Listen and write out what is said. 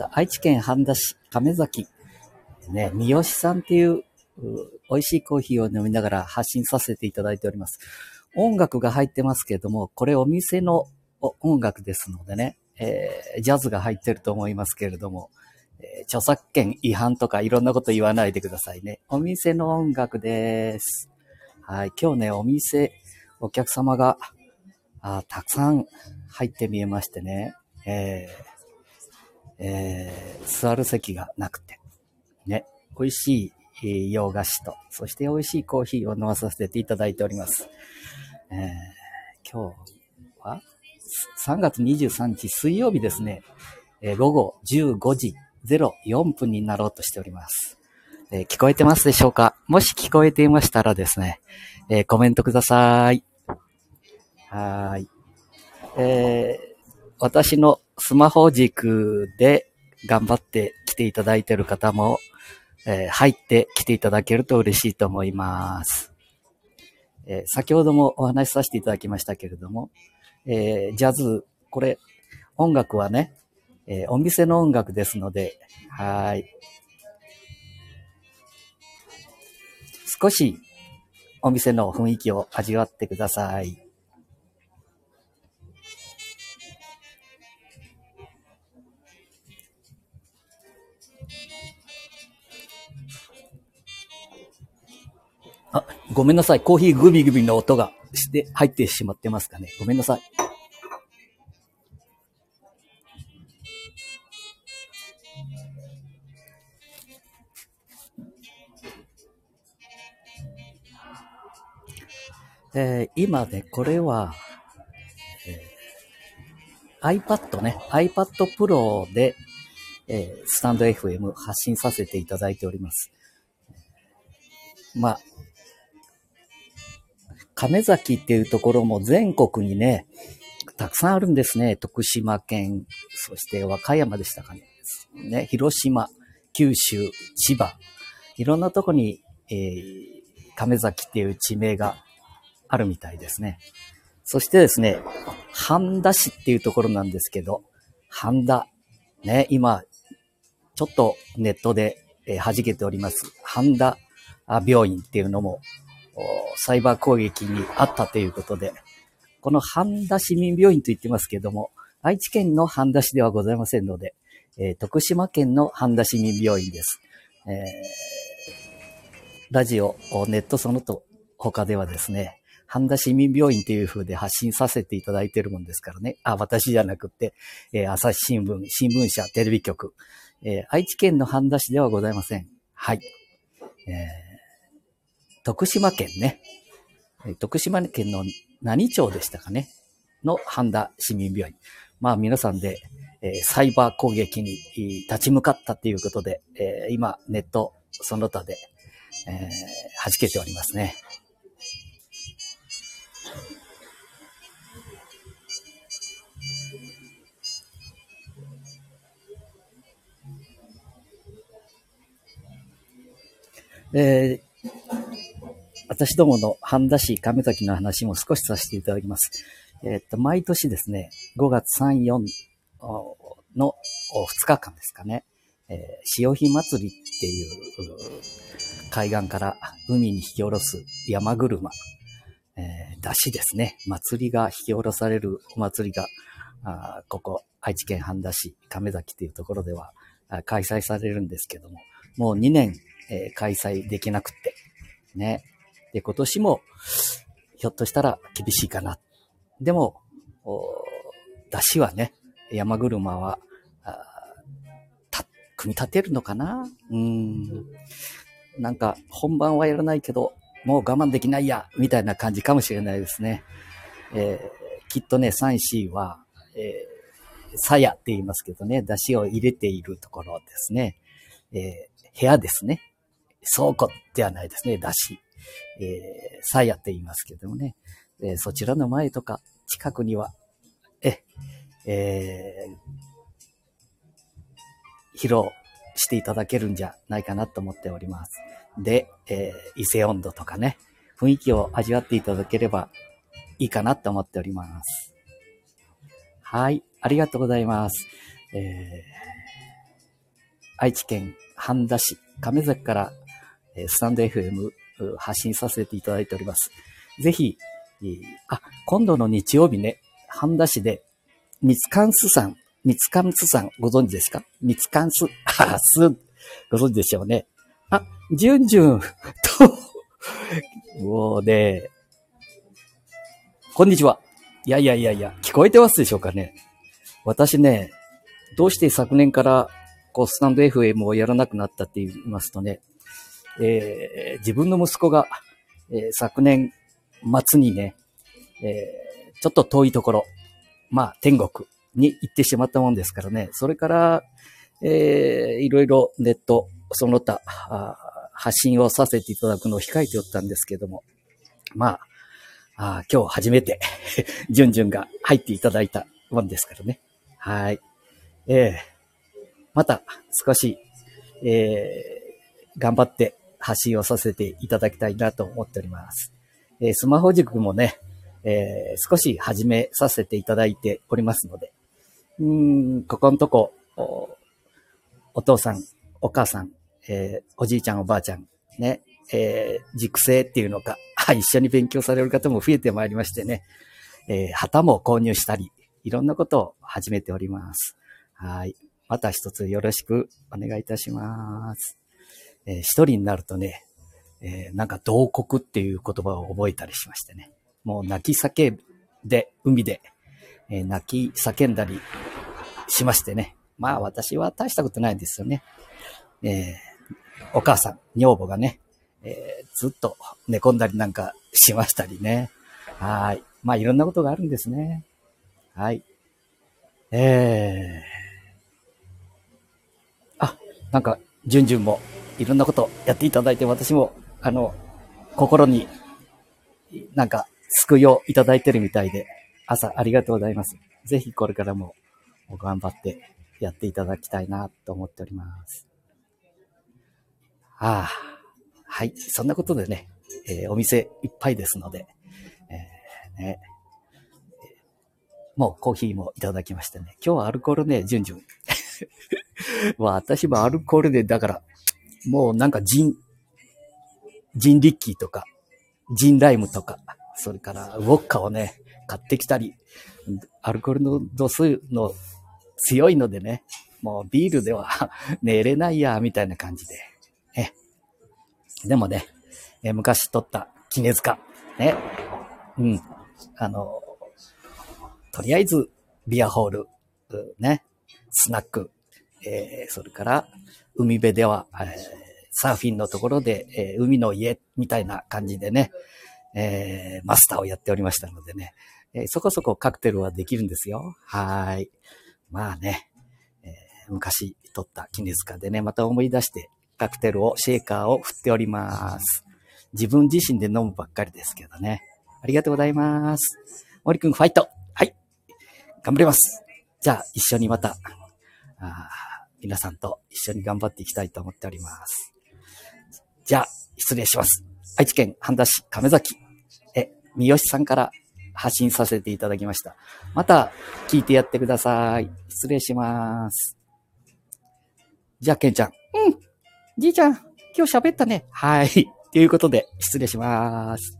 と、愛知県半田市亀崎、ね、三好さんっていう、美味しいコーヒーを飲みながら発信させていただいております。音楽が入ってますけれども、これお店の音楽ですのでね、えー、ジャズが入ってると思いますけれども、えー、著作権違反とかいろんなこと言わないでくださいね。お店の音楽です。はい、今日ね、お店、お客様が、あたくさん入って見えましてね、えー、えー、座る席がなくて、ね、美味しい洋菓子と、そして美味しいコーヒーを飲まさせていただいております。えー、今日は3月23日水曜日ですね、えー、午後15時04分になろうとしております。えー、聞こえてますでしょうか？もし聞こえていましたらですね、えー、コメントください。はい。えー、私のスマホ軸で頑張って来ていただいている方も、えー、入って来ていただけると嬉しいと思います。えー、先ほどもお話しさせていただきましたけれども、えー、ジャズ、これ、音楽はね、えお店の音楽ですので、はい。少しお店の雰囲気を味わってください。ごめんなさい。コーヒーグビグビの音がして入ってしまってますかね。ごめんなさい。えー、今ね、これは、えー、iPad ね、iPad Pro で、えー、スタンド FM 発信させていただいております。まあ、亀崎っていうところも全国にね、たくさんあるんですね。徳島県、そして和歌山でしたかね。ね広島、九州、千葉、いろんなとこに、えー、亀崎っていう地名があるみたいですね。そしてですね、半田市っていうところなんですけど、半田、ね、今、ちょっとネットで、えー、弾けております。半田病院っていうのも、サイバー攻撃にあったということで、この半田市民病院と言ってますけども、愛知県の半田市ではございませんので、えー、徳島県の半田市民病院です。えー、ラジオ、ネットそのと他ではですね、半田市民病院という風で発信させていただいてるもんですからね。あ、私じゃなくて、えー、朝日新聞、新聞社、テレビ局、えー、愛知県の半田市ではございません。はい。えー徳島県ね、徳島県の何町でしたかね、の半田市民病院。まあ皆さんで、え、サイバー攻撃に立ち向かったということで、え、今ネットその他で、えー、弾けておりますね。えー、私どもの半田市亀崎の話も少しさせていただきます。えっと、毎年ですね、5月3、4の2日間ですかね、えー、潮干祭りっていう海岸から海に引き下ろす山車、えー、出汁ですね、祭りが引き下ろされるお祭りが、あここ、愛知県半田市亀崎というところでは開催されるんですけども、もう2年、えー、開催できなくって、ね、で、今年も、ひょっとしたら厳しいかな。でも、出汁はね、山車は、た、組み立てるのかな？うん。なんか、本番はやらないけど、もう我慢できないや、みたいな感じかもしれないですね。えー、きっとね、3、4は、えー、さやって言いますけどね、出汁を入れているところですね。えー、部屋ですね。倉庫ではないですね、出汁。えー、サヤって言いますけどもね、えー、そちらの前とか近くには、え、えー、披露していただけるんじゃないかなと思っております。で、えー、伊勢温度とかね、雰囲気を味わっていただければいいかなと思っております。はい、ありがとうございます。えー愛知県半田市亀崎からえースタンド FM 発信させていただいております。ぜひ、あ、今度の日曜日ね、半田市で、ミツカンスさん、ミツカンスさんご存知ですか？ミツカンス、あ、す、ご存知でしょうね。あ、ジュンジュンと、もうね、こんにちは。いやいやいやいや、聞こえてますでしょうかね？私ね、どうして昨年から、こう、スタンド FM をやらなくなったって言いますとね、えー自分の息子が、えー昨年末にね、えーちょっと遠いところ、まあ、天国に行ってしまったもんですからね、それから、えーいろいろネット、その他、発信をさせていただくのを控えておったんですけども、まあ、あ今日初めて、ジュンジュンが入っていただいたもんですからね。はい。ええまた少し、えー頑張って発信をさせていただきたいなと思っております。えスマホ塾もね、えー少し始めさせていただいておりますので、うん、ここのとこ、おお父さん、お母さん、えーおじいちゃん、おばあちゃん、ね、えー熟成っていうのか、一緒に勉強される方も増えてまいりましてね、えー旗も購入したり、いろんなことを始めております。はい。また一つよろしくお願いいたします。えー一人になるとね、えーなんか同国っていう言葉を覚えたりしましてね。もう泣き叫んで、海で、えー泣き叫んだりしましてね。まあ私は大したことないんですよね。えーお母さん、女房がね、えーずっと寝込んだりなんかしましたりね。はい。まあいろんなことがあるんですね。はい。えー。あ、なんか、じゅんじゅんもいろんなことやっていただいて、私も、あの、心に、なんか、救いをいただいてるみたいで、朝ありがとうございます。ぜひこれからも頑張ってやっていただきたいなと思っております。ああ、はい。そんなことでね、えーお店いっぱいですので、えーね、もうコーヒーもいただきましてね。今日はアルコールね、じゅんじゅん。まあ私もアルコールで、だから、もうなんかジン、ジンリッキーとか、ジンライムとか、それからウォッカをね、買ってきたり、アルコールの度数の強いのでね、もうビールでは 寝れないや、みたいな感じで。え。でもね、え昔撮った絹塚、ね、うん、あの、とりあえず、ビアホール、ね、スナック、えーそれから、海辺では、えーサーフィンのところで、えー海の家みたいな感じでね、えーマスターをやっておりましたのでね、えーそこそこカクテルはできるんですよ。はい。まあね、えー昔撮った絹塚でね、また思い出して、カクテルを、シェーカーを振っております。自分自身で飲むばっかりですけどね。ありがとうございます。森くん、ファイトはい。頑張ります。じゃあ、一緒にまた、あ皆さんと一緒に頑張っていきたいと思っております。じゃあ、失礼します。愛知県半田市亀崎、え、三好さんから発信させていただきました。また、聞いてやってください。失礼します。じゃあ、ケンちゃん。うん。じいちゃん、今日喋ったね。はい。ということで、失礼します。